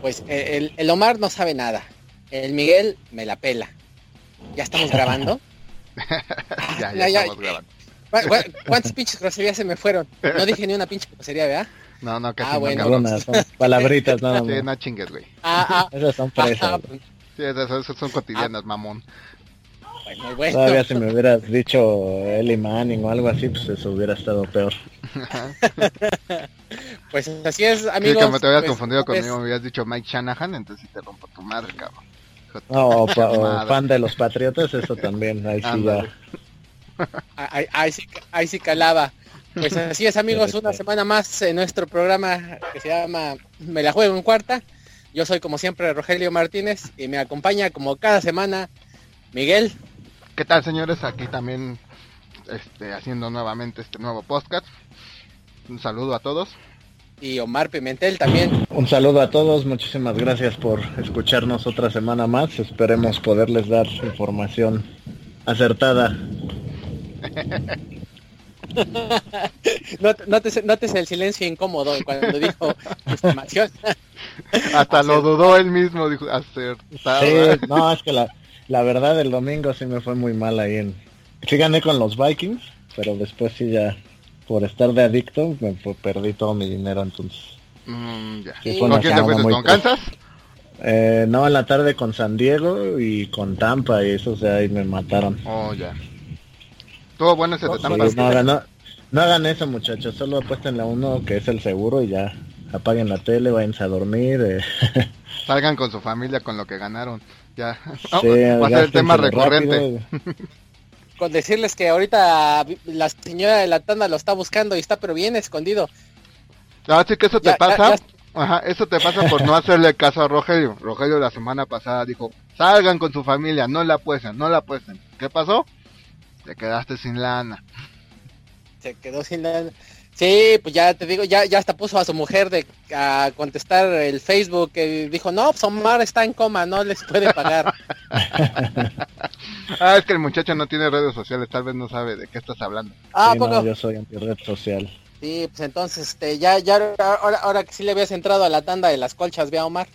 Pues eh, el, el Omar no sabe nada. El Miguel me la pela. ¿Ya estamos grabando? ya, ya, Ya, ya, estamos grabando. ¿Cu- cu- ¿Cuántas pinches groserías se me fueron? No dije ni una pinche grosería, ¿verdad? No, no, casi Ah, no, bueno. cabrón. Algunas son palabritas nada Sí, más. no chingues, güey. Ah, ah, Esas son ah, fresas. ah, Sí, esas, esas son cotidianas, mamón. bueno, bueno. Todavía si me hubieras dicho Eli Manning o algo así, pues eso hubiera estado peor. Pues así es, Sí, amigos. como te habías pues, confundido pues, conmigo, me habías dicho Mike Shanahan, entonces te rompo tu madre, cabrón. No, o, pa- o fan de los Patriotas, eso también, ahí sí Ándale. Ahí, ahí ah, sí, ahí sí calaba. Pues así es amigos, una semana más en nuestro programa que se llama Me la juego en cuarta. Yo soy como siempre Rogelio Martínez y me acompaña como cada semana Miguel. ¿Qué tal, señores? Aquí también este, haciendo nuevamente este nuevo podcast. Un saludo a todos. Y Omar Pimentel también. Un saludo a todos, muchísimas gracias por escucharnos otra semana más. Esperemos poderles dar información acertada. Not- Nótese, nótese el silencio incómodo cuando dijo estimación. Hasta lo dudó él mismo, dijo, acertado. Sí, no, es que la, la verdad el domingo sí me fue muy mal ahí en... Sí gané con los Vikings, pero después sí ya, por estar de adicto, me perdí todo mi dinero entonces. Mm, ya. Sí, ¿Con quién te fuiste? ¿Con. Kansas? Eh, no, en la tarde con San Diego y con Tampa y esos de ahí me mataron. Oh, ya. Estuvo bueno ese de Sí, Tampa. no, hagan, no, no hagan eso muchachos, solo apuesten la uno que es el seguro y ya apaguen la tele, váyanse a dormir. eh. Salgan con su familia con lo que ganaron. Ya. Sí, va a ser el tema recurrente. rápido. Con decirles que ahorita la señora de la tanda lo está buscando y está pero bien escondido. Así que eso te Ya, pasa. ya. Ajá, eso te pasa por no hacerle caso a Rogelio. Rogelio la semana pasada dijo, salgan con su familia, no la apuesten, no la apuesten. ¿Qué pasó? Te quedaste sin lana. Se quedó sin la... Sí, pues ya te digo, ya, ya hasta puso a su mujer de a contestar el Facebook que dijo, no, pues Omar está en coma, no les puede pagar. Ah, es que el muchacho no tiene redes sociales, tal vez no sabe de qué estás hablando. Ah, Sí, poco. no, yo soy antirred social. Sí, pues entonces, este, ya, ya, ahora, ahora que sí le habías entrado a la tanda de las colchas, ve a Omar.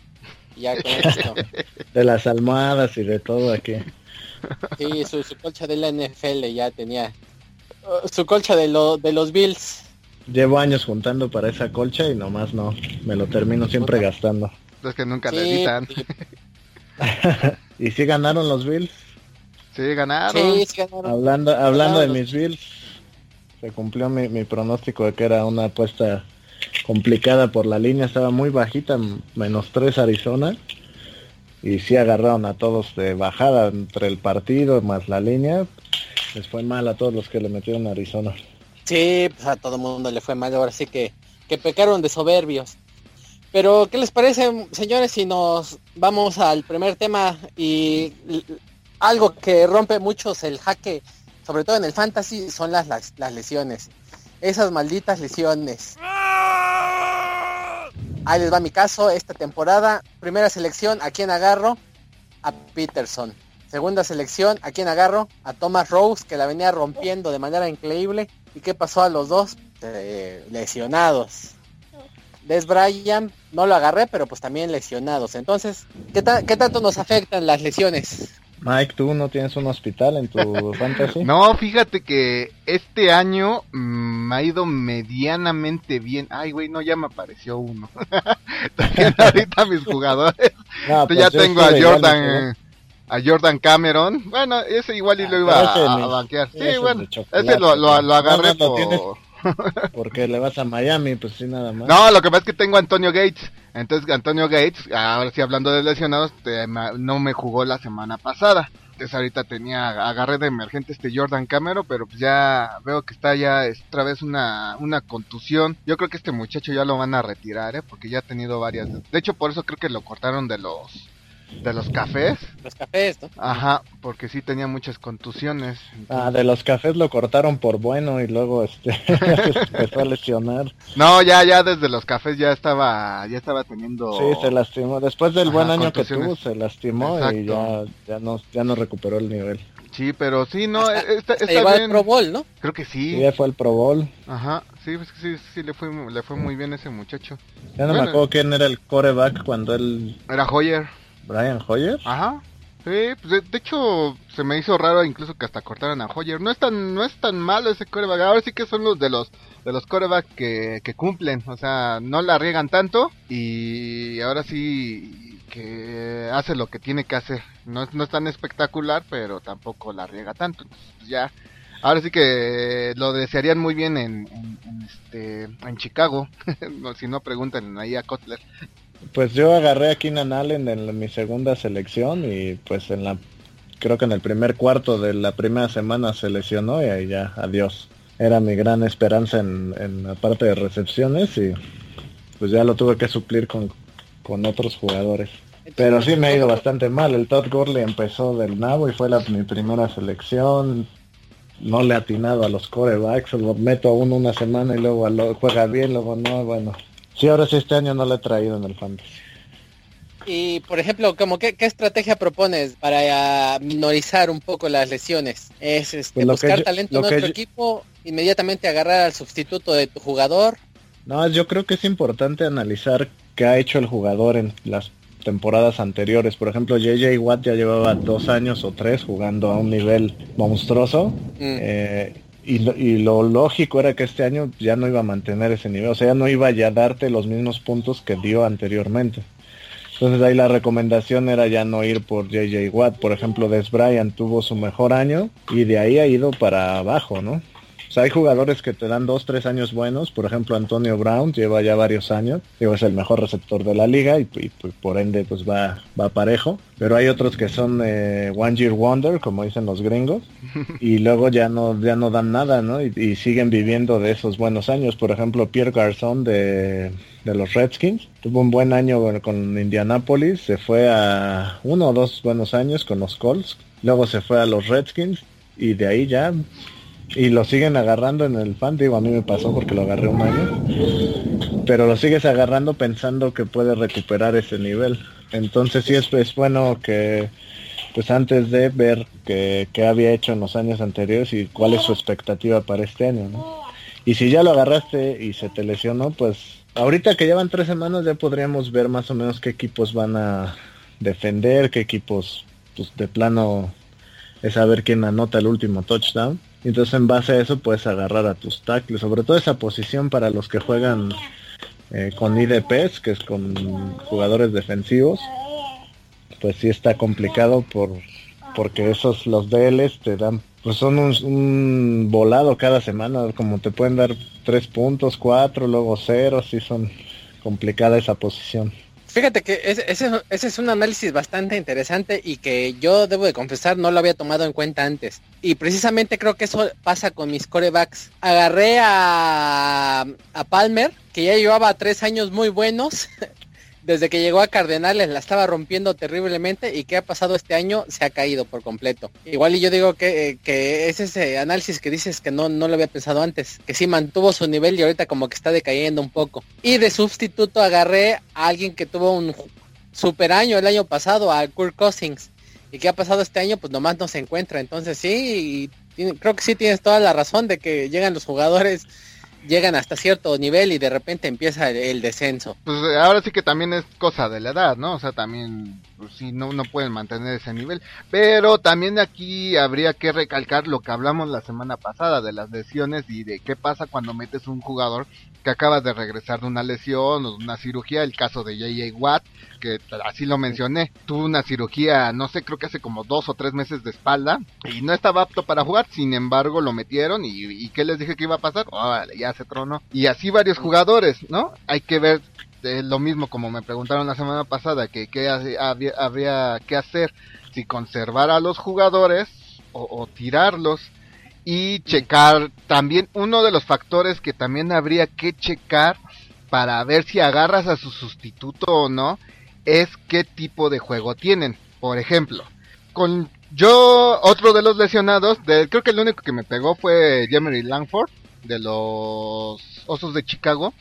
Y Ya con esto. De las almohadas y de todo aquí. Sí, su, su colcha de la NFL ya tenía. uh, su colcha de, lo, de los Bills. Llevo años juntando para esa colcha y nomás no, me lo termino siempre gastando. Es que nunca le Sí, editan. sí, ¿Y si ganaron los Bills? Sí, ganaron. sí, sí ganaron. Hablando, hablando de mis Bills, se cumplió mi, mi pronóstico de que era una apuesta complicada por la línea, estaba muy bajita, menos 3 Arizona. Y sí agarraron a todos de bajada entre el partido más la línea. Les fue mal a todos los que le metieron a Arizona. Sí, pues a todo mundo le fue mal, ahora sí que, que pecaron de soberbios. Pero, ¿qué les parece, señores, si nos vamos al primer tema y algo que rompe muchos el jaque, sobre todo en el fantasy, son las, las, las lesiones. Esas malditas lesiones. Ahí les va mi caso, esta temporada, primera selección, ¿a quién agarro? A Peterson. Segunda selección, ¿a quién agarro? A Thomas Rose, que la venía rompiendo de manera increíble. ¿Y qué pasó a los dos? Eh, lesionados. Des Bryant, no lo agarré, pero pues también lesionados. Entonces, ¿qué, ta- qué tanto nos afectan las lesiones? Mike, ¿tú no tienes un hospital en tu fantasy? No, fíjate que este año mm, me ha ido medianamente bien. Ay, güey, no, ya me apareció uno. También ahorita mis jugadores. No, Pues ya yo tengo a Jordan, ¿no? A Jordan Cameron. Bueno, ese igual y lo iba a, banquear. Sí, ese es bueno, ese lo, lo, agarré no, por... Porque le vas a Miami, pues sí, nada más. No, lo que pasa es que tengo a Antonio Gates. Entonces, Antonio Gates, ahora sí hablando de lesionados, te- no me jugó la semana pasada. Entonces, ahorita tenía, agarré de emergente este Jordan Camero, pero pues ya veo que está ya es otra vez una, una contusión. Yo creo que este muchacho ya lo van a retirar, ¿eh? Porque ya ha tenido varias. De hecho, por eso creo que lo cortaron de los de los cafés. Los cafés, ¿no? Ajá, porque sí tenía muchas contusiones. Ah, de los cafés lo cortaron por bueno y luego este se empezó a lesionar. No, ya, ya desde los cafés ya estaba, ya estaba teniendo. Sí, se lastimó. Después del Ajá, buen año que tuvo, se lastimó y ya, ya no ya no recuperó el nivel. Sí, pero sí, no, Hasta- está, Se está. Pro Bowl, ¿no? Creo que Y sí. ya fue el Pro Bowl. Ajá, Sí, pues sí, sí le fue, le fue muy bien ese muchacho. Ya no me acuerdo quién era el coreback cuando él... Era Hoyer. Brian Hoyer. Ajá. Sí, pues de, hecho se me hizo raro incluso que hasta cortaran a Hoyer. No es tan, no es tan malo ese coreback. Ahora sí que son los de los de los corebacks que, que cumplen. O sea, no la riegan tanto y ahora sí que hace lo que tiene que hacer. No, no es tan espectacular, pero tampoco la riega tanto. Entonces, ya Ahora sí que lo desearían muy bien en, este, en Chicago. si no, preguntan ahí a Kotler. Pues yo agarré a Keenan Allen en mi segunda selección y pues en la creo que en el primer cuarto de la primera semana se lesionó y ahí ya, adiós. Era mi gran esperanza en, en la parte de recepciones y pues ya lo tuve que suplir con, con otros jugadores. Pero sí me ha ido bastante mal. El Todd Gurley empezó del nabo y fue la, mi primera selección no le ha atinado a los corebacks, lo meto a uno una semana y luego lo, juega bien, luego no, bueno. Sí, ahora sí este año no lo he traído en el fantasy. Y por ejemplo, como qué, estrategia propones para minorizar un poco las lesiones? ¿Es este, pues buscar talento en otro equipo, inmediatamente agarrar al sustituto de tu jugador? No, yo creo que es importante analizar qué ha hecho el jugador en las temporadas anteriores. Por ejemplo, JJ Watt ya llevaba dos años o tres jugando a un nivel monstruoso. Mm. Eh, y, lo, y, lo, lógico era que este año ya no iba a mantener ese nivel. O sea, ya no iba ya a darte los mismos puntos que dio anteriormente. Entonces ahí la recomendación era ya no ir por JJ Watt. Por ejemplo, Des Bryant tuvo su mejor año y de ahí ha ido para abajo, ¿no? Hay jugadores que te dan dos, tres años buenos. Por ejemplo, Antonio Brown lleva ya varios años. Digo, es el mejor receptor de la liga y, por ende pues va, va parejo. Pero hay otros que son eh, One Year Wonder, como dicen los gringos. Y luego ya no, ya no dan nada, ¿no? Y, siguen viviendo de esos buenos años. Por ejemplo, Pierre Garçon de, de los Redskins. Tuvo un buen año con Indianapolis. Se fue a uno o dos buenos años con los Colts. Luego se fue a los Redskins. Y de ahí ya y lo siguen agarrando en el fan, digo, a mí me pasó porque lo agarré un año, pero lo sigues agarrando pensando que puede recuperar ese nivel. Entonces sí es, es bueno que, pues antes de ver qué, había hecho en los años anteriores y cuál es su expectativa para este año. Y si ya lo agarraste y se te lesionó, pues ahorita que llevan tres semanas ya podríamos ver más o menos qué equipos van a defender, qué equipos, pues de plano es saber quién anota el último touchdown entonces en base a eso puedes agarrar a tus tackles, sobre todo esa posición para los que juegan eh, con IDPs, que es con jugadores defensivos, pues sí está complicado por porque esos los DLs te dan pues son un, volado cada semana, como te pueden dar tres puntos, cuatro, luego cero, sí son complicada esa posición. Fíjate que ese, es un análisis bastante interesante y que yo debo de confesar no lo había tomado en cuenta antes. Y precisamente creo que eso pasa con mis corebacks. Agarré a Palmer, que ya llevaba tres años muy buenos, desde que llegó a Cardenales la estaba rompiendo terriblemente y qué ha pasado este año se ha caído por completo. Igual y yo digo que, que es ese análisis que dices que no, no lo había pensado antes, que sí mantuvo su nivel y ahorita como que está decayendo un poco. Y de sustituto agarré a alguien que tuvo un super año el año pasado, a Kurt Cousins. Y qué ha pasado este año, pues nomás no se encuentra. Entonces sí, creo que sí tienes toda la razón de que llegan los jugadores llegan hasta cierto nivel y de repente empieza el, descenso. Pues ahora sí que también es cosa de la edad, ¿no? O sea, también pues, sí no, no pueden mantener ese nivel. Pero también aquí habría que recalcar lo que hablamos la semana pasada de las lesiones y de qué pasa cuando metes un jugador que acaba de regresar de una lesión o de una cirugía. El caso de JJ Watt, que así lo mencioné, tuvo una cirugía, no sé, creo que hace como dos o tres meses de espalda y no estaba apto para jugar. Sin embargo, lo metieron y, y ¿qué les dije que iba a pasar? ya se tronó. Y así varios jugadores, ¿no? Hay que ver lo mismo como me preguntaron la semana pasada, que qué habría, que hacer, si conservar a los jugadores o, tirarlos y checar también uno de los factores que también habría que checar para ver si agarras a su sustituto o no es qué tipo de juego tienen. Por ejemplo, con yo otro de los lesionados, creo que el único que me pegó fue Jeremy Langford de los Osos de Chicago.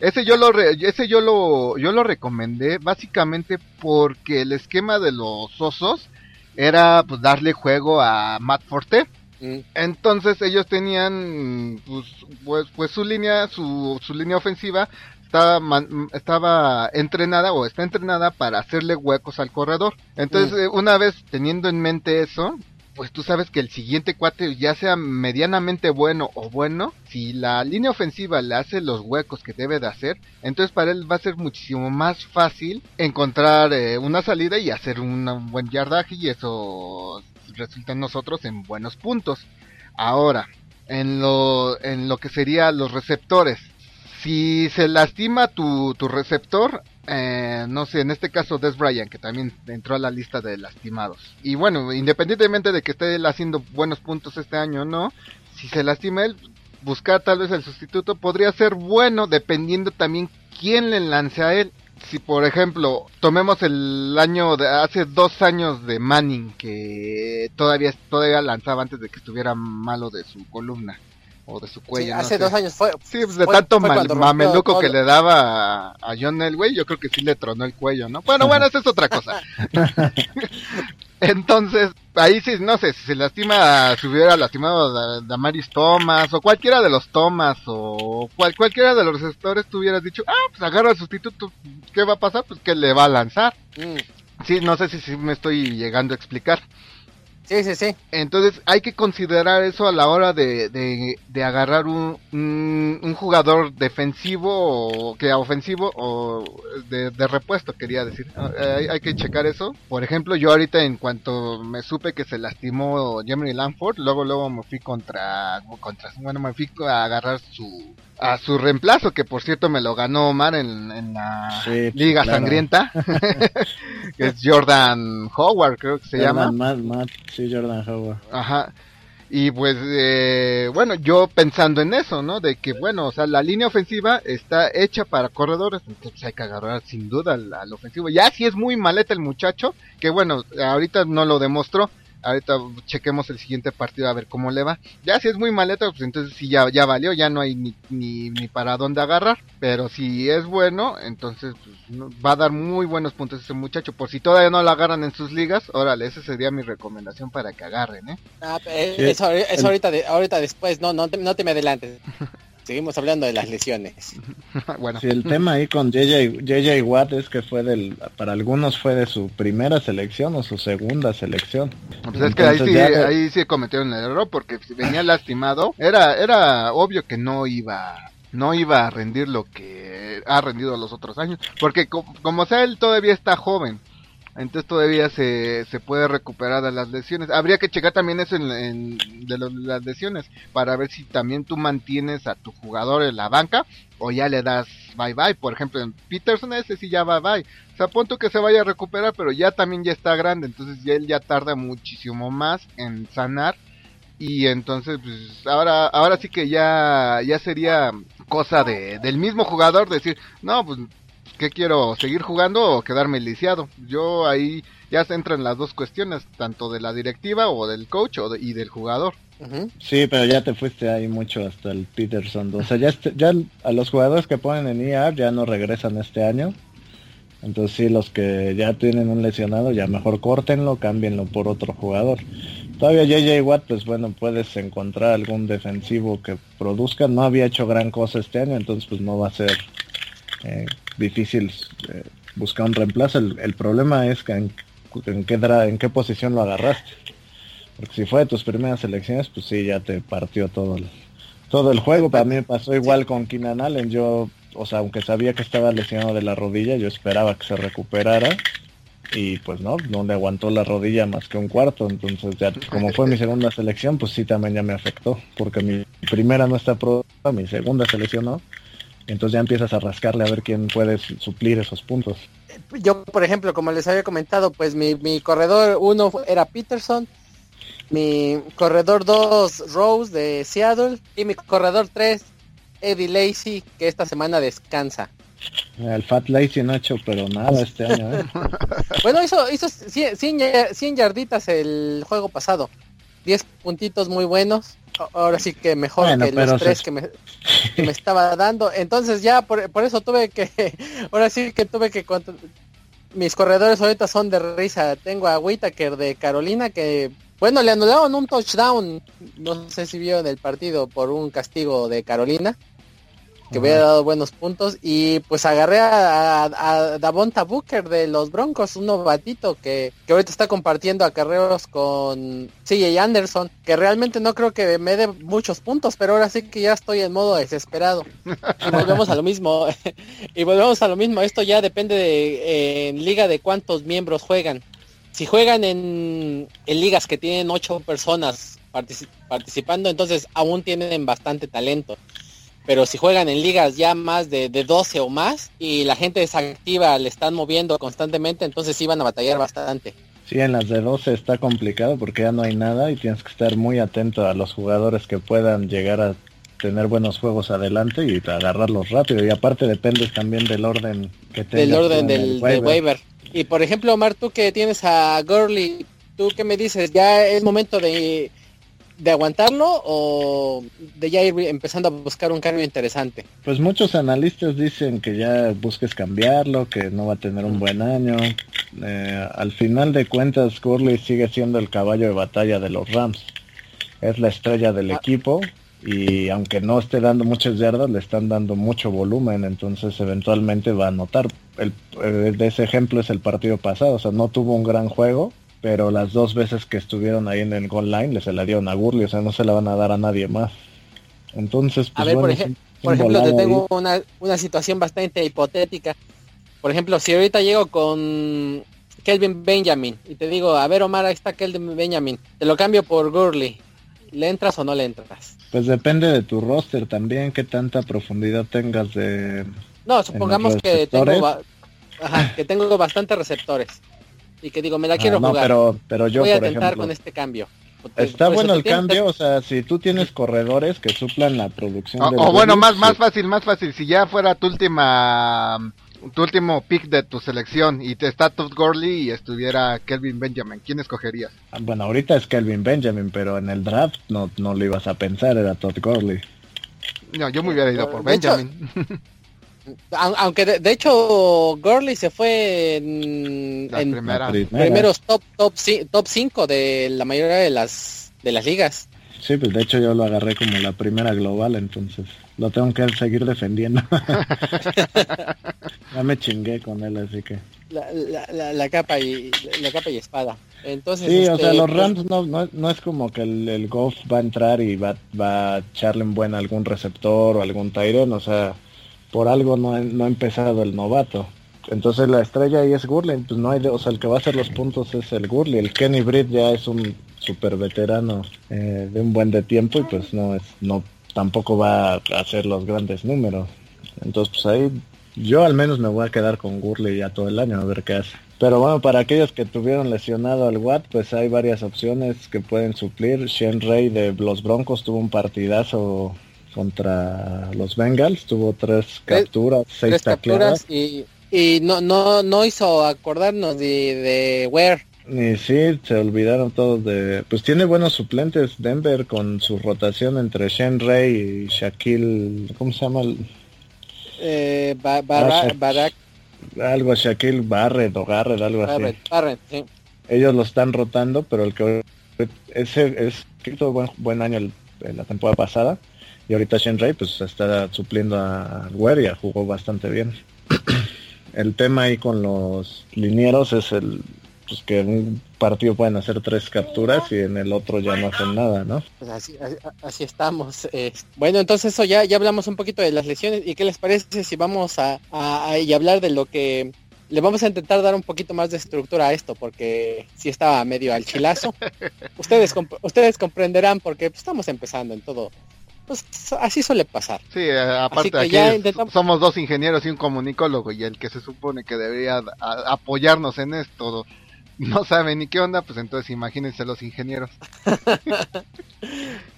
Ese yo lo ese yo lo yo lo recomendé básicamente porque el esquema de los Osos era pues darle juego a Matt Forte Mm. Entonces ellos tenían pues, pues, pues, su línea, su, su línea ofensiva estaba, estaba entrenada o está entrenada para hacerle huecos al corredor. Entonces, mm. una vez teniendo en mente eso, pues tú sabes que el siguiente cuate, ya sea medianamente bueno o bueno, si la línea ofensiva le hace los huecos que debe de hacer, entonces para él va a ser muchísimo más fácil encontrar eh, una salida y hacer un buen yardaje y eso resulta en nosotros en buenos puntos. Ahora, en lo, en lo que sería los receptores, si se lastima tu, tu receptor, eh, no sé, en este caso Des Bryant, que también entró a la lista de lastimados. Y bueno, independientemente de que esté él haciendo buenos puntos este año o no, si se lastima él, buscar tal vez el sustituto podría ser bueno dependiendo también quién le lance a él. Si por ejemplo tomemos el año de hace dos años de Manning que todavía todavía lanzaba antes de que estuviera malo de su columna o de su cuello. hace dos años fue. Sí, pues de tanto mameluco que le daba a, John Elway, yo creo que sí le tronó el cuello, ¿no? Bueno, bueno, esa es otra cosa. Entonces, ahí sí, no sé, si se lastima, si hubiera lastimado a Damaris Thomas, o cualquiera de los Thomas, o cual, cualquiera de los receptores, tú hubieras dicho, ah, pues agarra al sustituto, ¿qué va a pasar? Pues que le va a lanzar. Mm. Sí, no sé si, si me estoy llegando a explicar. Sí, sí, sí. Entonces hay que considerar eso a la hora de, de, agarrar un, un, jugador defensivo o que ofensivo o de, repuesto, quería decir. Ah, hay, hay, que checar eso. Por ejemplo, yo ahorita en cuanto me supe que se lastimó Jeremy Lanford, luego luego me fui contra, contra bueno, me fui a agarrar su a su reemplazo, que por cierto me lo ganó Omar en, en la Liga Sangrienta, que es Jordan Howard, creo que se llama. sí, Jordan Howard. Ajá. Y pues, eh, bueno, yo pensando en eso, ¿no? De que, bueno, o sea, la línea ofensiva está hecha para corredores, entonces hay que agarrar sin duda al, al ofensivo. Ya si es muy maleta el muchacho, que bueno, ahorita no lo demostró, Ahorita chequemos el siguiente partido a ver cómo le va. Ya si es muy maleta, pues entonces sí ya, ya valió, ya no hay ni, ni, para dónde agarrar. Pero si es bueno, entonces pues, va a dar muy buenos puntos ese muchacho. Por si todavía no lo agarran en sus ligas, órale, esa sería mi recomendación para que agarren, ¿eh? Ah, ahorita, ahorita después, no, no no te me adelantes. seguimos hablando de las lesiones. bueno. Sí, el tema ahí con JJ, JJ Watt es que fue del, para algunos fue de su primera selección o su segunda selección. Pues es que ahí sí, ahí sí cometieron el error porque si venía lastimado, era, era obvio que no iba no iba a rendir lo que ha rendido los otros años, porque como sea él todavía está joven, entonces todavía se, se puede recuperar de las lesiones. Habría que checar también eso en, de las lesiones para ver si también tú mantienes a tu jugador en la banca o ya le das bye bye. Por ejemplo, en Peterson ese sí ya bye bye. O sea, que se vaya a recuperar, pero ya también ya está grande, entonces ya él ya tarda muchísimo más en sanar y entonces pues ahora ahora sí que ya ya sería cosa de, del mismo jugador decir no pues ¿qué quiero? ¿Seguir jugando o quedarme lisiado? Yo ahí ya se entran las dos cuestiones, tanto de la directiva o del coach o y del jugador. Sí, pero ya te fuiste ahí mucho hasta el Peterson. O sea, ya, este, ya a los jugadores que ponen en IAR ya no regresan este año. Entonces sí, los que ya tienen un lesionado, ya mejor córtenlo, cámbienlo por otro jugador. Todavía JJ Watt, pues bueno, puedes encontrar algún defensivo que produzca. No había hecho gran cosa este año, entonces pues no va a ser eh, difícil eh, buscar un reemplazo. El, problema es que en, qué en qué posición lo agarraste. Porque si fue de tus primeras elecciones, pues sí, ya te partió todo el, todo el juego. Para mí me pasó igual con Keenan Allen. Yo, o sea, aunque sabía que estaba lesionado de la rodilla, yo esperaba que se recuperara. Y pues no, no le aguantó la rodilla más que un cuarto. Entonces ya, como fue mi segunda selección, pues sí también ya me afectó. Porque mi primera no está pro mi segunda selección no. Entonces ya empiezas a rascarle a ver quién puede suplir esos puntos. Yo, por ejemplo, como les había comentado, pues mi, mi corredor uno era Peterson, mi corredor 2 Rose de Seattle y mi corredor 3 Eddie Lacey que esta semana descansa. El Fat Lacey no ha hecho pero nada este año. ¿eh? bueno, hizo, hizo 100, 100 yarditas el juego pasado. 10 puntitos muy buenos ahora sí que mejor que los tres que, me, estaba dando. Entonces ya por, eso tuve que, ahora sí que tuve que mis corredores ahorita son de risa. Tengo a Whitaker de Carolina que Bueno, le anularon un touchdown, no sé si vieron el partido por un castigo de Carolina, que hubiera dado buenos puntos. Y pues agarré a, a, Davonta Booker de los Broncos, un novatito que, que ahorita está compartiendo acarreos con CJ Anderson, que realmente no creo que me dé muchos puntos, pero ahora sí que ya estoy en modo desesperado. Y volvemos a lo mismo, y volvemos a lo mismo, esto ya depende de en liga de cuántos miembros juegan. Si juegan en, ligas que tienen ocho personas participando, entonces aún tienen bastante talento. Pero si juegan en ligas ya más de, de 12 o más y la gente es activa, le están moviendo constantemente, entonces sí van a batallar bastante. Sí, en las de 12 está complicado porque ya no hay nada y tienes que estar muy atento a los jugadores que puedan llegar a tener buenos juegos adelante y agarrarlos rápido. Y aparte depende también del orden que tengas. Del orden del, waiver. Y por ejemplo, Omar, tú que tienes a Gurley, ¿tú qué me dices? ¿Ya es momento de, de aguantarlo o de ya ir empezando a buscar un cambio interesante? Pues muchos analistas dicen que ya busques cambiarlo, que no va a tener un buen año. Eh, al final de cuentas, Gurley sigue siendo el caballo de batalla de los Rams. Es la estrella del ah. equipo y aunque no esté dando muchas yardas, le están dando mucho volumen, entonces eventualmente va a notar. El, eh, de ese ejemplo es el partido pasado, o sea, no tuvo un gran juego, pero las dos veces que estuvieron ahí en el goal line le se la dieron a Gurley, o sea, no se la van a dar a nadie más. Entonces, pues, a ver, por, ejemplo, te tengo una, una situación bastante hipotética. Por ejemplo, si ahorita llego con Kelvin Benjamin y te digo, a ver Omar, ahí está Kelvin Benjamin, te lo cambio por Gurley, ¿le entras o no le entras? Pues depende de tu roster también, qué tanta profundidad tengas de... No, supongamos que tengo, que tengo bastantes receptores y que digo, me la ah, quiero jugar. Pero, pero yo, Voy a intentar con este cambio. Está bueno el cambio, o sea, si tú tienes corredores que suplan la producción. O, bueno, más, más fácil, más fácil. Si ya fuera tu última tu último pick de tu selección y te está Todd Gurley y estuviera Kelvin Benjamin, ¿quién escogerías? Ah, bueno, ahorita es Kelvin Benjamin, pero en el draft no, no lo ibas a pensar, era Todd Gurley. No, yo me hubiera ido por Benjamin. aunque de, hecho Gurley se fue en, primeros top top top 5 de la mayoría de las de las ligas. Sí, pues de hecho yo lo agarré como la primera global, entonces lo tengo que seguir defendiendo. ya me chingué con él, así que. La, capa y la capa y espada. Entonces, sí, o sea, este, los pues, Rams no, no, es como que el, el Goff va a entrar y va, va a echarle en buena algún receptor o algún Tyren, o sea, por algo no, ha empezado el novato. Entonces la estrella ahí es Gurley, pues no hay, o sea, el que va a hacer los puntos es el Gurley. El Kenny Britt ya es un super veterano eh, de un buen de tiempo y pues no es, no tampoco va a hacer los grandes números. Entonces, pues ahí yo al menos me voy a quedar con Gurley ya todo el año a ver qué hace. Pero bueno, para aquellos que tuvieron lesionado al Watt, pues hay varias opciones que pueden suplir. Shen Ray de los Broncos tuvo un partidazo contra los Bengals, tuvo tres capturas, seis capturas y, y no, no, no hizo acordarnos de, de Ware y sí, se olvidaron todos de... Pues tiene buenos suplentes Denver con su rotación entre Shen Ray y Shaquille... ¿Cómo se llama? Eh, Barak. Algo Shaquille Barrett o Garrett, algo así. Barrett, sí. Ellos lo están rotando, pero el que... Ese es que tuvo buen, buen año el, la temporada pasada. Y ahorita Shen Ray pues está supliendo a Guerra, jugó bastante bien. el tema ahí con los linieros es el pues que en un partido pueden hacer tres capturas y en el otro ya no hacen nada, ¿no? Pues así, así, estamos. Eh, bueno, entonces eso ya, ya hablamos un poquito de las lesiones y qué les parece si vamos a, y hablar de lo que le vamos a intentar dar un poquito más de estructura a esto porque si estaba medio al chilazo. ustedes ustedes comprenderán porque pues, estamos empezando en todo. Pues así suele pasar. Sí, eh, aparte aquí somos dos ingenieros y un comunicólogo y el que se supone que debería apoyarnos en esto no saben ni qué onda, pues entonces imagínense los ingenieros.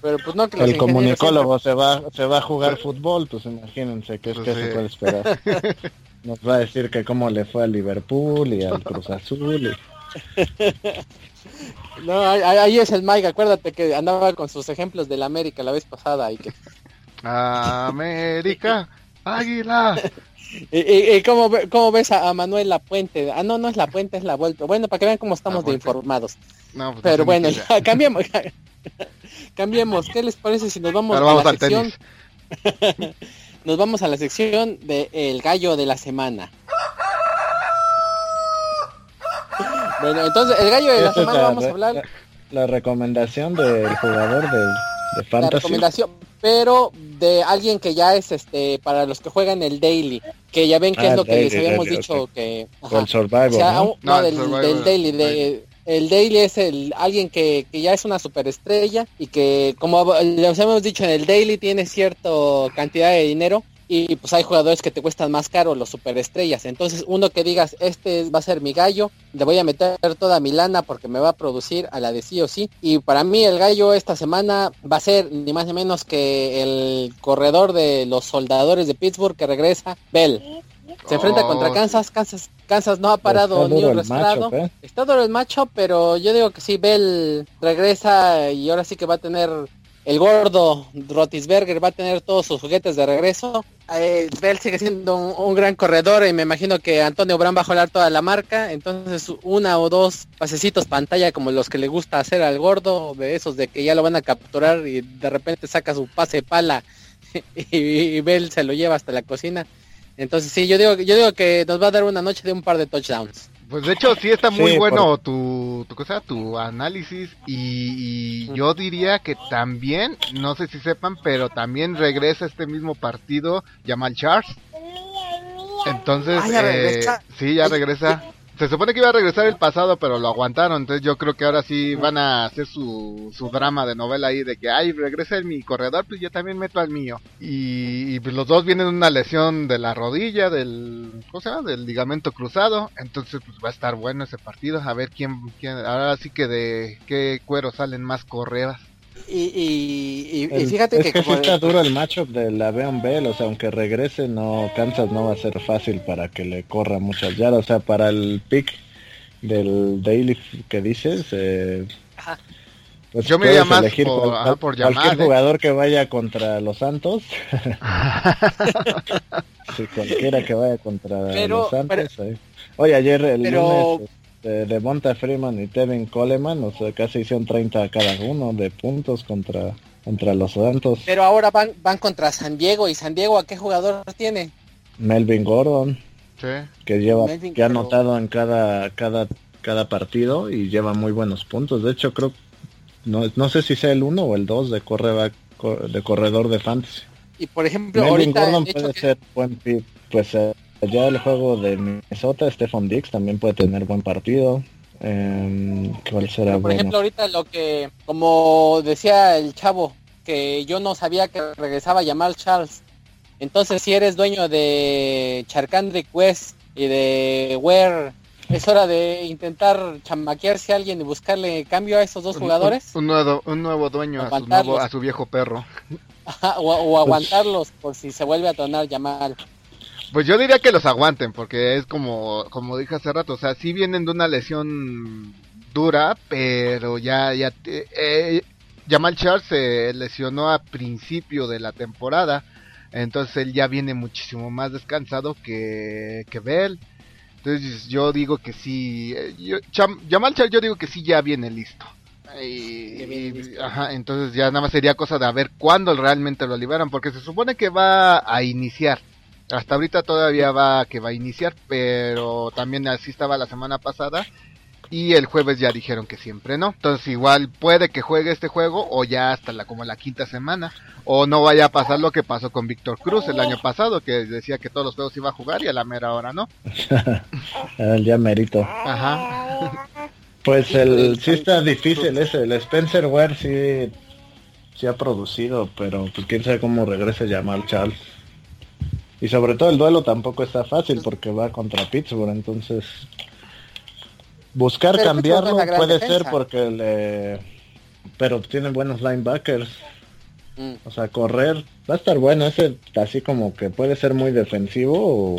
Pero pues no que El comunicólogo se va se va a jugar fútbol, pues imagínense que, pues se puede esperar. Nos va a decir que cómo le fue al Liverpool y al Cruz Azul. No, ahí, es el Mike, acuérdate que andaba con sus ejemplos de la América la vez pasada y que América, Águila. ¿Y, cómo, cómo, ves a, Manuel La Puente? Ah, no, no es La Puente, es La Vuelta. Bueno, para que vean cómo estamos de informados. No, pues Pero bueno, ya, cambiemos. cambiemos. ¿Qué les parece si nos vamos, a la sección? nos vamos a la sección de El Gallo de la Semana. Bueno, entonces, el gallo de la semana vamos a hablar. La, recomendación del jugador de, de Fantasy. La recomendación, pero de alguien que ya es este para los que juegan el daily, que ya ven que es ah, lo que les habíamos dicho que el survival, ¿no? del, daily de el daily es el alguien que, que, ya es una superestrella y que como les hemos dicho en el daily tiene cierta cantidad de dinero y pues hay jugadores que te cuestan más caro los superestrellas. Entonces uno que digas, este va a ser mi gallo, le voy a meter toda mi lana porque me va a producir a la de sí o sí. Y para mí el gallo esta semana va a ser ni más ni menos que el corredor de los soldadores de Pittsburgh que regresa, Bell. Se enfrenta contra oh, Kansas, Kansas, Kansas no ha parado ni un respaldo. ¿eh? Está duro el macho, pero yo digo que sí, Bell regresa y ahora sí que va a tener el gordo Rotisberger va a tener todos sus juguetes de regreso. Eh, Bell sigue siendo un, gran corredor y me imagino que Antonio Brand va a jolar toda la marca. Entonces una o dos pasecitos pantalla como los que le gusta hacer al gordo, de esos de que ya lo van a capturar y de repente saca su pase pala y, Bell se lo lleva hasta la cocina. Entonces sí, yo digo, yo digo que nos va a dar una noche de un par de touchdowns. Pues de hecho sí está muy bueno tu, tu cosa, tu análisis y, yo diría que también, no sé si sepan, pero también regresa este mismo partido Jamal Charles. Entonces, ah, eh, sí, ya regresa. Se supone que iba a regresar el pasado, pero lo aguantaron. Entonces yo creo que ahora sí van a hacer su, su drama de novela ahí de que, ay, regresa en mi corredor, pues yo también meto al mío. Y, pues los dos vienen una lesión de la rodilla, del, ¿cómo se llama? Del ligamento cruzado. Entonces pues va a estar bueno ese partido. A ver quién, quién ahora sí que de qué cuero salen más correas. Y, y, fíjate que, como está duro el matchup de la Beon Bell, o sea, aunque regrese, no Kansas no va a ser fácil para que le corra muchas yardas, o sea, para el pick del daily que dices, eh, pues yo me voy a elegir por, cualquier ¿eh? jugador que vaya contra los Santos. sí, cualquiera que vaya contra los Santos. Oye, ayer el lunes de, de Monta Freeman y Tevin Coleman, o sea, casi hicieron 30 cada uno de puntos contra, contra los Santos. Pero ahora van, van contra San Diego, ¿y San Diego a qué jugador tiene? Melvin Gordon, que lleva, que ha anotado en cada, cada, cada partido y lleva muy buenos puntos. De hecho, creo, no, no sé si sea el 1 o el 2 de, corre, de corredor de fantasy. Y por ejemplo, Melvin Gordon puede ser buen pues eh, ya el juego de Minnesota, Stefan Dix también puede tener buen partido. Eh, ¿Cuál será Por ejemplo, ahorita lo que, como decía el chavo, que yo no sabía que regresaba a llamar Charles. Entonces, si eres dueño de Charcandrick West y de Ware, es hora de intentar chamaquearse a alguien y buscarle cambio a esos dos jugadores. Un, nuevo, un nuevo dueño a su, nuevo, a su, viejo perro. o, aguantarlos por si se vuelve a tornar llamar. Pues yo diría que los aguanten, porque es como, como dije hace rato, o sea, sí vienen de una lesión dura, pero ya, ya, eh, Jamal Charles se lesionó a principio de la temporada, entonces él ya viene muchísimo más descansado que, que Bell. Entonces yo digo que sí, eh, yo, Jamal Charles yo digo que sí ya viene listo. Y, ajá, entonces ya nada más sería cosa de a ver cuándo realmente lo liberan, porque se supone que va a iniciar. Hasta ahorita todavía va que va a iniciar, pero también así estaba la semana pasada y el jueves ya dijeron que siempre no. Entonces igual puede que juegue este juego o ya hasta la como la quinta semana o no vaya a pasar lo que pasó con Víctor Cruz el año pasado que decía que todos los juegos iba a jugar y a la mera hora no. ya merito. Ajá. Pues el sí está difícil ese, el Spencer Ware sí, sí ha producido, pero pues quién sabe cómo regrese Jamal Charles. Y sobre todo el duelo tampoco está fácil porque va contra Pittsburgh, entonces buscar cambiarlo puede ser porque le... Pero tiene buenos linebackers. Mm. O sea, correr va a estar bueno, ese así como que puede ser muy defensivo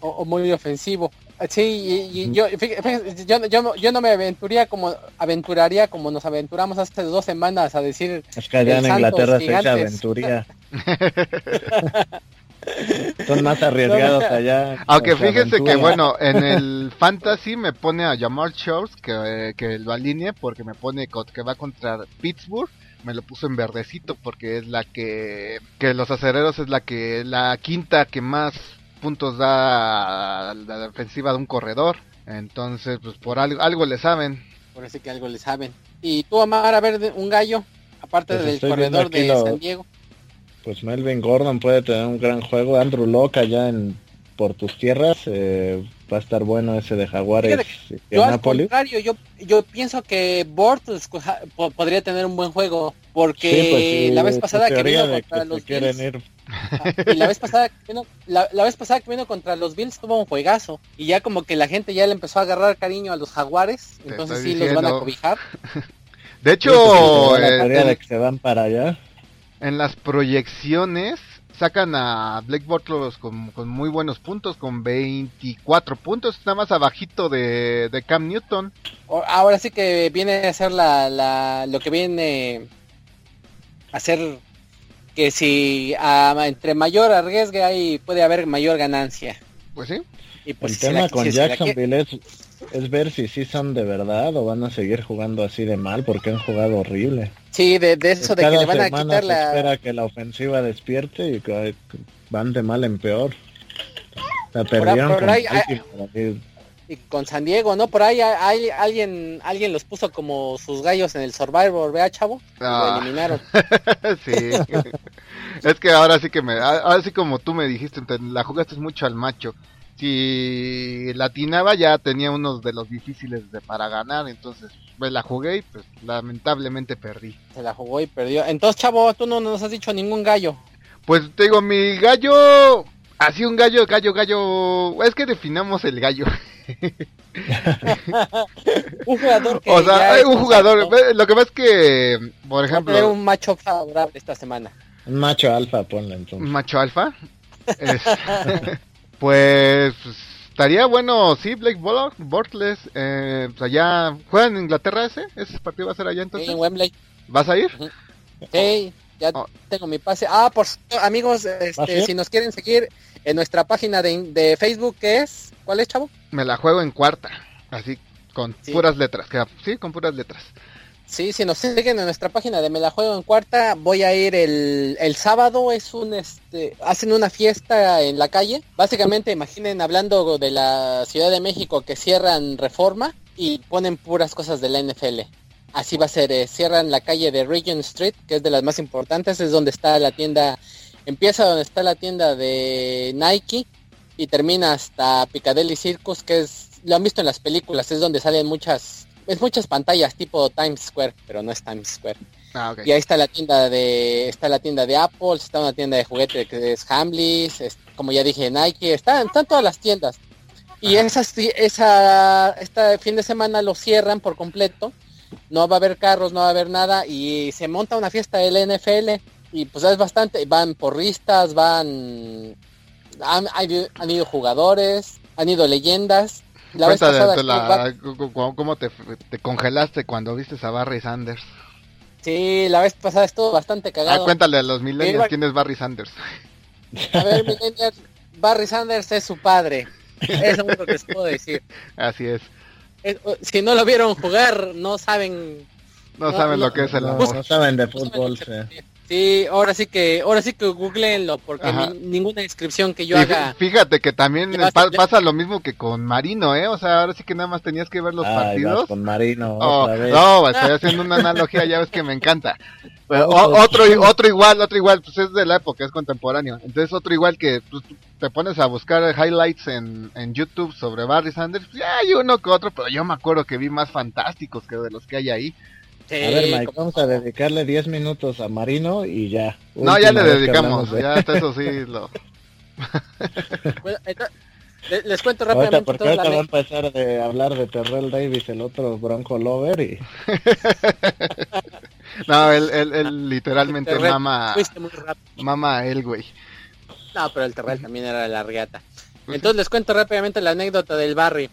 o, muy ofensivo. Sí, y, yo, yo, yo, no me aventuraría como aventuraría como nos aventuramos hace dos semanas a decir es que allá en Inglaterra se dice aventuría Son más arriesgados allá. Aunque fíjense que bueno, en el fantasy me pone a Jamal Charles que, que lo alinee porque me pone que va contra Pittsburgh. Me lo puso en verdecito porque es la que que los acereros es la que la quinta que más puntos da a la defensiva de un corredor. Entonces, pues por algo algo le saben. Por eso que algo le saben. Y tú, Amar, a ver, un gallo, aparte Pues del corredor de lo- San Diego. Pues Melvin Gordon puede tener un gran juego. Andrew Locke allá en por tus tierras eh, va a estar bueno ese de Jaguares y Yo al contrario, yo, yo pienso que Bortles podría tener un buen juego. Porque Sí, pues, sí, la vez pasada que vino contra que los Bills, ir y la vez pasada que vino, la, la vez pasada que vino contra los Bills tuvo un juegazo. Y ya como que la gente ya le empezó a agarrar cariño a los jaguares. Entonces sí los van a cobijar. De Sí, pues, hecho, sí, la eh, de que se van para allá. En las proyecciones sacan a Blake Bortles con, con muy buenos puntos, con 24 puntos, nada más abajito de, de Cam Newton. Ahora sí que viene a ser la, la, lo que viene a ser que si a- entre mayor arriesgue ahí puede haber mayor ganancia. Pues sí, Y pues El si tema la- con si Jacksonville es, es ver si sí son de verdad o van a seguir jugando así de mal porque han jugado horrible. Sí, de, de eso de que le van a quitar se la... espera que la ofensiva despierte y que van de mal en peor. La perdieron por ahí-. Y con San Diego, ¿no? Por ahí hay, hay- alguien alguien los puso como sus gallos en el Survivor, ¿vea, chavo? Y Lo Ah. eliminaron. sí. es que ahora sí que me, ahora sí como tú me dijiste, te- la jugaste mucho al macho. Si latinaba ya tenía unos de los difíciles de para ganar, entonces pues la jugué y pues lamentablemente perdí. Se la jugó y perdió. Entonces, chavo, tú no nos has dicho ningún gallo. Pues te digo, mi gallo, así un gallo, gallo, gallo, es que definamos el gallo. Un jugador que O sea, es un jugador, ve, lo que pasa es que, por ejemplo, un macho favorable esta semana. Un macho alfa, ponle un entonces. macho alfa, es- pues estaría bueno, sí, Blake Bortles, eh, pues allá, ¿juega en Inglaterra ese? ¿Ese partido va a ser allá Sí, entonces? en Wembley. ¿Vas a ir? Sí, ya Oh. tengo mi pase. Ah, por cierto, amigos, este, ¿Ah, sí? si nos quieren seguir en nuestra página de, de Facebook, ¿qué es? ¿Cuál es, chavo? Me la juego en cuarta, así, con Sí. puras letras, que- sí, con puras letras. Sí, si nos siguen en nuestra página de Me la juego en cuarta, voy a ir el, el sábado, es un este, hacen una fiesta en la calle. Básicamente imaginen hablando de la Ciudad de México que cierran reforma y ponen puras cosas de la NFL. Así va a ser, eh, cierran la calle de Regent Street, que es de las más importantes, es donde está la tienda, empieza donde está la tienda de Nike y termina hasta Piccadilly Circus, que es, lo han visto en las películas, es donde salen muchas, es muchas pantallas tipo Times Square, pero no es Times Square. Ah. Y ahí está la tienda de, está la tienda de Apple, está una tienda de juguete que es Hamleys, es- como ya dije Nike, están, están todas las tiendas. Y esas, esa, este fin de semana lo cierran por completo, no va a haber carros, no va a haber nada y se monta una fiesta del NFL y pues es bastante, van porristas, van, han, han ido jugadores, han ido leyendas. La vez Cuéntale, pasada te estuvo la- ¿Cómo te, te congelaste cuando viste a Barry Sanders? sí, la vez pasada estuvo bastante Ah, cagado. cuéntale a los millennials quién es Barry Sanders. A ver, millennials, Barry Sanders es su padre. Es lo único que les puedo decir. Así es. Es- si no lo vieron jugar, no saben. No, No, saben no, lo que es el No, amor. no saben de no saben fútbol. que- sí. Ahora sí que, ahora sí que googleenlo, porque ni- ninguna inscripción que yo Y haga. fí- Fíjate que también Ya vas- pa- ya- pasa lo mismo que con Marino, ¿eh? O sea, ahora sí que nada más tenías que ver los Ay, partidos. con Marino Oh, otra vez. no, estoy haciendo una analogía, ya ves que me encanta. O- pues, otro, otro igual, otro igual, pues es de la época, es contemporáneo. Entonces otro igual que pues, te pones a buscar highlights en, en YouTube sobre Barry Sanders, pues, ya hay uno que otro, pero yo me acuerdo que vi más fantásticos que de los que hay ahí. Sí, A ver, Mike, como- vamos a dedicarle 10 minutos a Marino y ya. No, ya le dedicamos, de- ya hasta eso sí lo... Bueno, les cuento Ahorita, rápidamente porque toda la ahorita va a empezar de hablar de Terrell Davis, el otro Bronco Lover, y No, él, él, él literalmente Terrell, mama, mama a él, güey. No, pero el Terrell también era la riata. Entonces les cuento rápidamente la anécdota del Barry.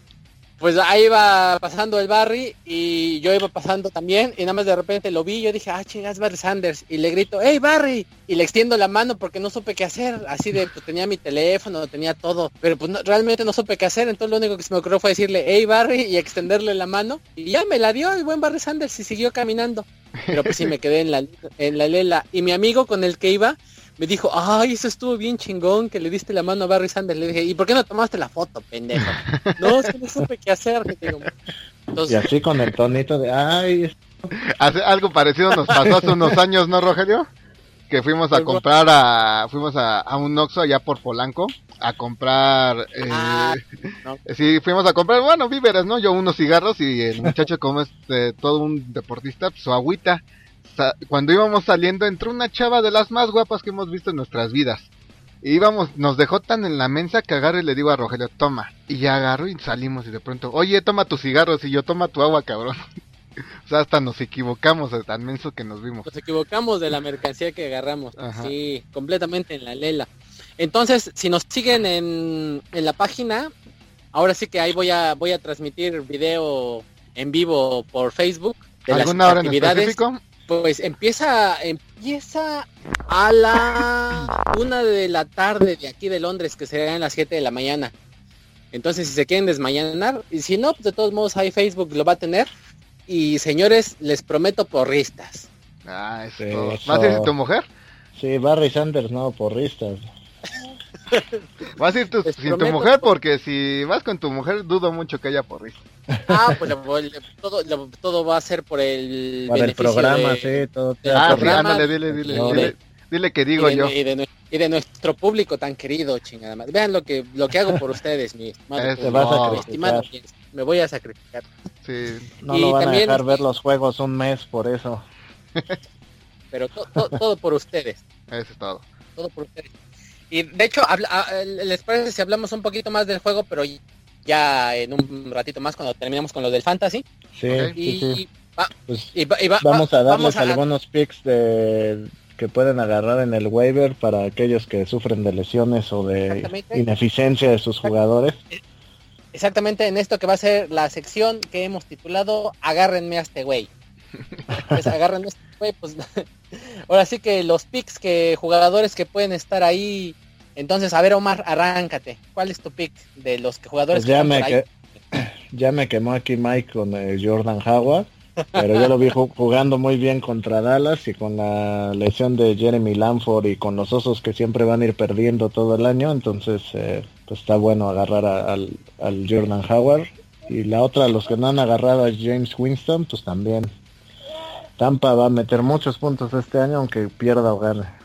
Pues ahí iba pasando el Barry y yo iba pasando también y nada más de repente lo vi y yo dije, ah, chingas, Barry Sanders. Y le grito, hey Barry. Y le extiendo la mano porque no supe qué hacer. Así de, pues tenía mi teléfono, tenía todo. Pero pues realmente no supe qué hacer. Entonces lo único que se me ocurrió fue decirle, hey Barry y extenderle la mano. Y ya me la dio el buen Barry Sanders y siguió caminando. Pero pues sí me quedé en la, en la lela. Y mi amigo con el que iba me dijo, ay, eso estuvo bien chingón que le diste la mano a Barry Sanders. Le dije, ¿y por qué no tomaste la foto, pendejo? no, es que no supe qué hacer. y así con el tonito de, ay. Hace, algo parecido nos pasó hace unos años, ¿no, Rogelio? Que fuimos a comprar a, fuimos a, a un Oxxo allá por Polanco a comprar, eh, ah, sí, fuimos a comprar, bueno, víveres, ¿no? Yo unos cigarros y el muchacho como es eh, todo un deportista, pues, su agüita cuando íbamos saliendo entró una chava de las más guapas que hemos visto en nuestras vidas. Y íbamos, nos dejó tan en la mensa que agarro y le digo a Rogelio, toma. Y ya agarro y salimos y de pronto, oye, toma tus cigarros y yo toma tu agua, cabrón. o sea, hasta nos equivocamos de tan menso que nos vimos. Nos equivocamos de la mercancía que agarramos. Sí, completamente en la lela. Entonces, si nos siguen en, en la página, ahora sí que ahí voy a, voy a transmitir video en vivo por Facebook. De ¿Alguna hora en específico? Pues empieza, empieza a la una de la tarde de aquí de Londres, que será en las 7 de la mañana. Entonces, si se quieren desmañanar, y si no, pues de todos modos hay Facebook lo va a tener. Y señores, les prometo porristas. Ah, eso. ¿Vas a decir tu mujer? Sí, Barry Sanders, no, porristas. Vas a ir sin tu mujer porque si vas con tu mujer dudo mucho que haya porristas. Ah, pues todo, todo va a ser por el Para el programa, sí, todo. Ah, dile, dile, dile, que digo yo. Y de, nuestro público tan querido, chingada más. Vean lo que lo que hago por ustedes, mi estimado, Me voy a sacrificar. Sí. No lo van a dejar ver los juegos un mes por eso. Pero todo por ustedes. Eso es todo. Todo por ustedes. Y de hecho, les parece si hablamos un poquito más del juego, pero ya en un ratito más cuando terminamos con lo del fantasy. Sí, y, vamos a darles algunos picks de que pueden agarrar en el waiver para aquellos que sufren de lesiones o de ineficiencia de sus jugadores. Exactamente en esto que va a ser la sección que hemos titulado Agárrenme a este güey. Pues agárrenme a este güey, pues ahora sí que los picks que jugadores que pueden estar ahí entonces, a ver, Omar, arráncate. ¿Cuál es tu pick de los que jugadores pues ya me Ya me quemó aquí Mike con eh, Jordan Howard, pero yo lo vi jugando muy bien contra Dallas y con la lesión de Jeremy Lanford y con los osos que siempre van a ir perdiendo todo el año, entonces eh, pues está bueno agarrar al, Jordan Howard. Y la otra, los que no han agarrado a James Winston, pues también. Tampa va a meter muchos puntos este año, aunque pierda hogar.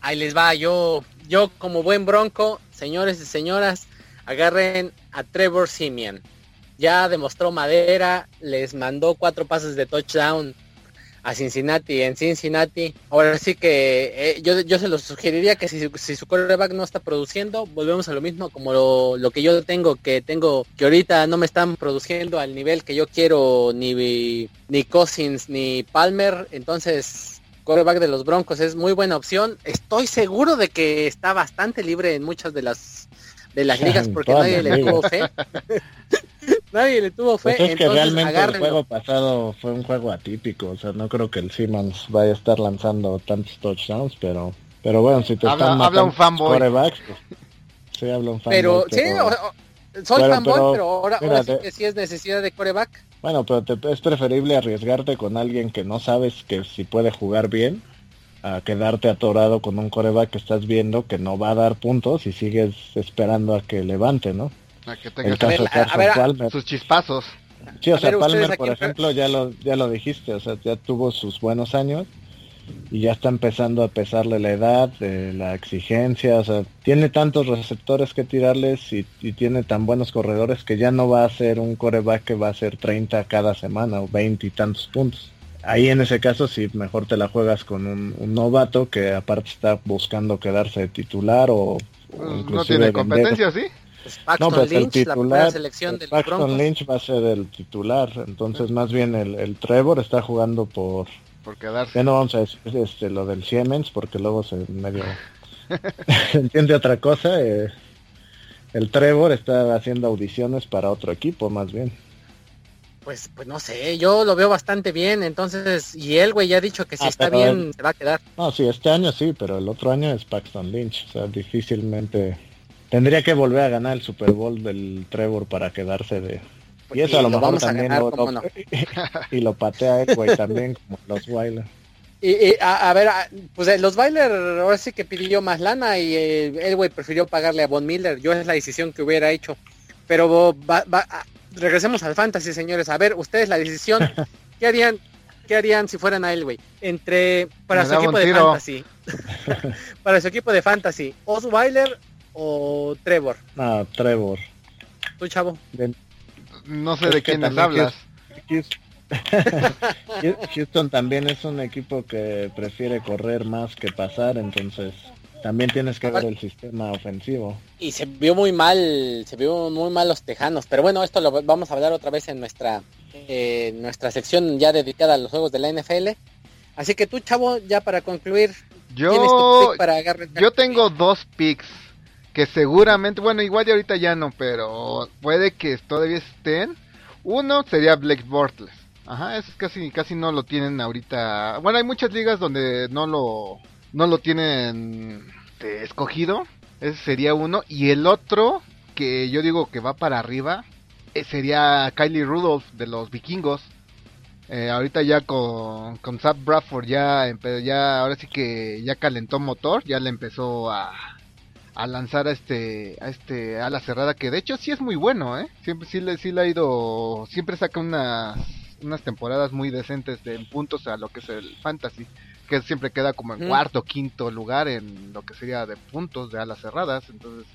Ahí les va, yo yo como buen bronco, señores y señoras, agarren a Trevor Simeon. Ya demostró madera, les mandó cuatro pases de touchdown a Cincinnati en Cincinnati. Ahora sí que eh, yo, yo se los sugeriría que si, si, su quarterback no está produciendo, volvemos a lo mismo como lo, lo, que yo tengo, que tengo, que ahorita no me están produciendo al nivel que yo quiero ni, ni Cousins ni Palmer. Entonces quarterback de los Broncos es muy buena opción. Estoy seguro de que está bastante libre en muchas de las de las ligas porque nadie le tuvo fe. nadie le tuvo fe. Pues es que realmente el juego pasado fue un juego atípico, o sea, no creo que el Simmons vaya a estar lanzando tantos touchdowns, pero pero bueno, si te habla, están habla un fanboy. Pues, sí, habla un fanboy. Pero, sí, soy fanboy, pero, ahora, sí que sí es necesidad de coreback. Bueno, pero te, es preferible arriesgarte con alguien que no sabes que si puede jugar bien a quedarte atorado con un coreback que estás viendo que no va a dar puntos y sigues esperando a que levante, ¿no? A que tenga El caso de Palmer. sus chispazos. Sí, o sea, Palmer, por ejemplo, ya lo, ya lo dijiste, o sea, ya tuvo sus buenos años y ya está empezando a pesarle la edad, eh, la exigencia, o sea, tiene tantos receptores que tirarles y, tiene tan buenos corredores que ya no va a ser un coreback que va a ser 30 cada semana o 20 y tantos puntos. Ahí en ese caso sí mejor te la juegas con un, novato que aparte está buscando quedarse de titular o, pues, no tiene competencia, ¿sí? Pues no, pues el titular, selección Paxton Lynch va a ser el titular, entonces más bien el, el Trevor está jugando por por quedarse. no vamos a decir este, lo del Siemens porque luego se medio entiende otra cosa. Eh, el Trevor está haciendo audiciones para otro equipo más bien. Pues, pues no sé, yo lo veo bastante bien, entonces, y él, güey, ya ha dicho que si Ah, está bien, él- se va a quedar. No, sí, este año sí, pero el otro año es Paxton Lynch. O sea, difícilmente tendría que volver a ganar el Super Bowl del Trevor para quedarse de. Y eso a lo, lo mejor vamos a también ganar, lo, ¿cómo lo- no? y lo patea güey, también como los Wilder. Y, y, a, a ver, a- pues eh, los Bailer ahora sí que pidió más lana y eh, el güey prefirió pagarle a Von Miller. Yo es la decisión que hubiera hecho. Pero va- va- a- regresemos al fantasy, señores. A ver, ustedes la decisión, ¿qué harían? ¿Qué harían si fueran a él, güey? Entre para Me su equipo de tiro. fantasy. para su equipo de fantasy, Osweiler o Trevor. No, Trevor. Tú, chavo. De- No sé Es de quiénes hablas. Houston- también es un equipo que prefiere correr más que pasar, entonces también tienes que ver el sistema ofensivo. Y se vio muy mal, se vio muy mal los tejanos. Pero bueno, esto lo vamos a hablar otra vez en nuestra, eh, nuestra sección ya dedicada a los juegos de la NFL. Así que tú, chavo, ya para concluir, ¿tienes tu Yo, pick para yo tengo dos picks que seguramente, bueno, igual y ahorita ya no, pero puede que todavía estén. Uno sería Blake Bortles. Ajá, ese casi casi no lo tienen ahorita. Bueno, hay muchas ligas donde no lo no lo tienen este, escogido. Ese sería uno y el otro que yo digo que va para arriba eh, sería Kylie Rudolph de los Vikingos. Eh, ahorita ya con, con Zap Bradford ya, ya ahora sí que ya calentó motor, ya le empezó a, a lanzar a este a este ala cerrada que de hecho sí es muy bueno, ¿eh? Siempre sí le sí le ha ido siempre saca unas unas temporadas muy decentes de en puntos a lo que es el fantasy, que siempre queda como en Ujú. cuarto, quinto lugar en lo que sería de puntos de alas cerradas, entonces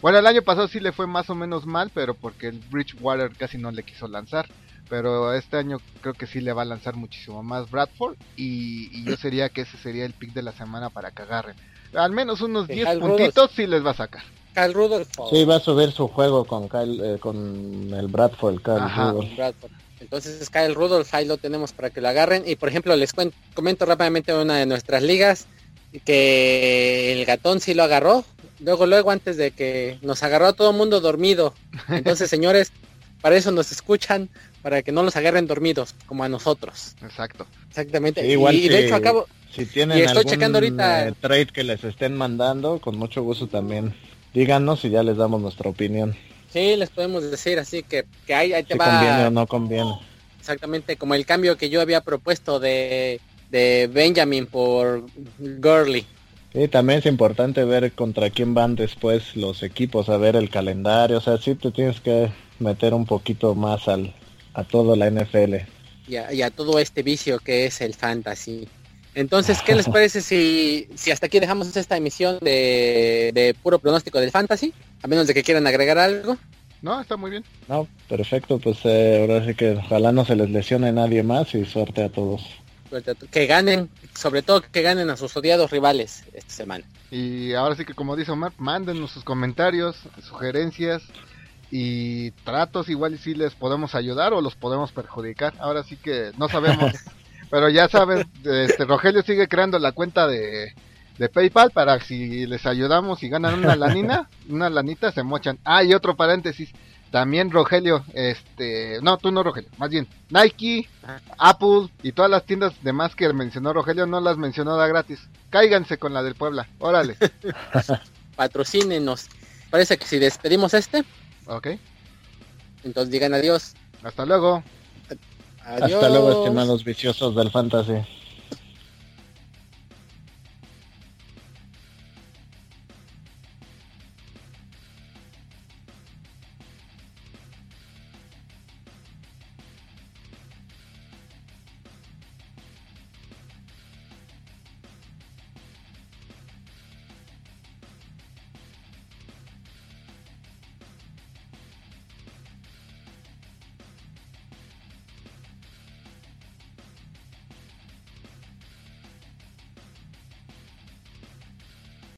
bueno, el año pasado sí le fue más o menos mal, pero porque el Bridgewater casi no le quiso lanzar. Pero este año creo que sí le va a lanzar muchísimo más Bradford. Y, y yo sería que ese sería el pick de la semana para que agarren. Al menos unos De 10 Kyle puntitos sí les va a sacar. Kyle Rudolph Sí, va a subir su juego con Kyle, eh, con el Bradford, Kyle Ajá. Rudolph. Bradford. Entonces Kyle Rudolph ahí lo tenemos para que lo agarren. Y por ejemplo, les cuen- comento rápidamente una de nuestras ligas que el gatón sí lo agarró. Luego, luego, antes de que nos agarró a todo el mundo dormido. Entonces, señores, para eso nos escuchan, para que no los agarren dormidos, como a nosotros. Exacto. Exactamente. Sí, igual y, y de si- hecho acabo, Si tienen Y estoy algún checando ahorita- eh, trade que les estén mandando, con mucho gusto también díganos y ya les damos nuestra opinión. sí, les podemos decir, así que, que ahí, ahí te Si va conviene o no conviene. exactamente como el cambio que yo había propuesto de, de Benjamin por Gurley. Sí, también es importante ver contra quién van después los equipos, a ver el calendario, o sea, sí te tienes que meter un poquito más al, a todo la NFL. y a, y a todo este vicio que es el fantasy. Entonces, ¿qué les parece si, si hasta aquí dejamos esta emisión de, de puro pronóstico del fantasy? A menos de que quieran agregar algo. No, está muy bien. No, perfecto, pues eh, ahora sí que ojalá no se les lesione nadie más y suerte a todos. Suerte a to- Que ganen, sobre todo que ganen a sus odiados rivales esta semana. Y ahora sí que como dice Omar, mándenos sus comentarios, sugerencias y tratos. Igual y si les podemos ayudar o los podemos perjudicar. Ahora sí que no sabemos. Pero ya sabes, este, Rogelio sigue creando la cuenta de, de PayPal para si les ayudamos y ganan una lanina, una lanita se mochan. Ah, y otro paréntesis. También Rogelio, este, no, tú no Rogelio, más bien Nike, Apple y todas las tiendas demás que mencionó Rogelio no las mencionó da gratis. Cáiganse con la del Puebla, órale. Patrocínenos. Parece que si despedimos este, Ok, entonces digan adiós. hasta luego. Adiós. Hasta luego, estimados viciosos del fantasy.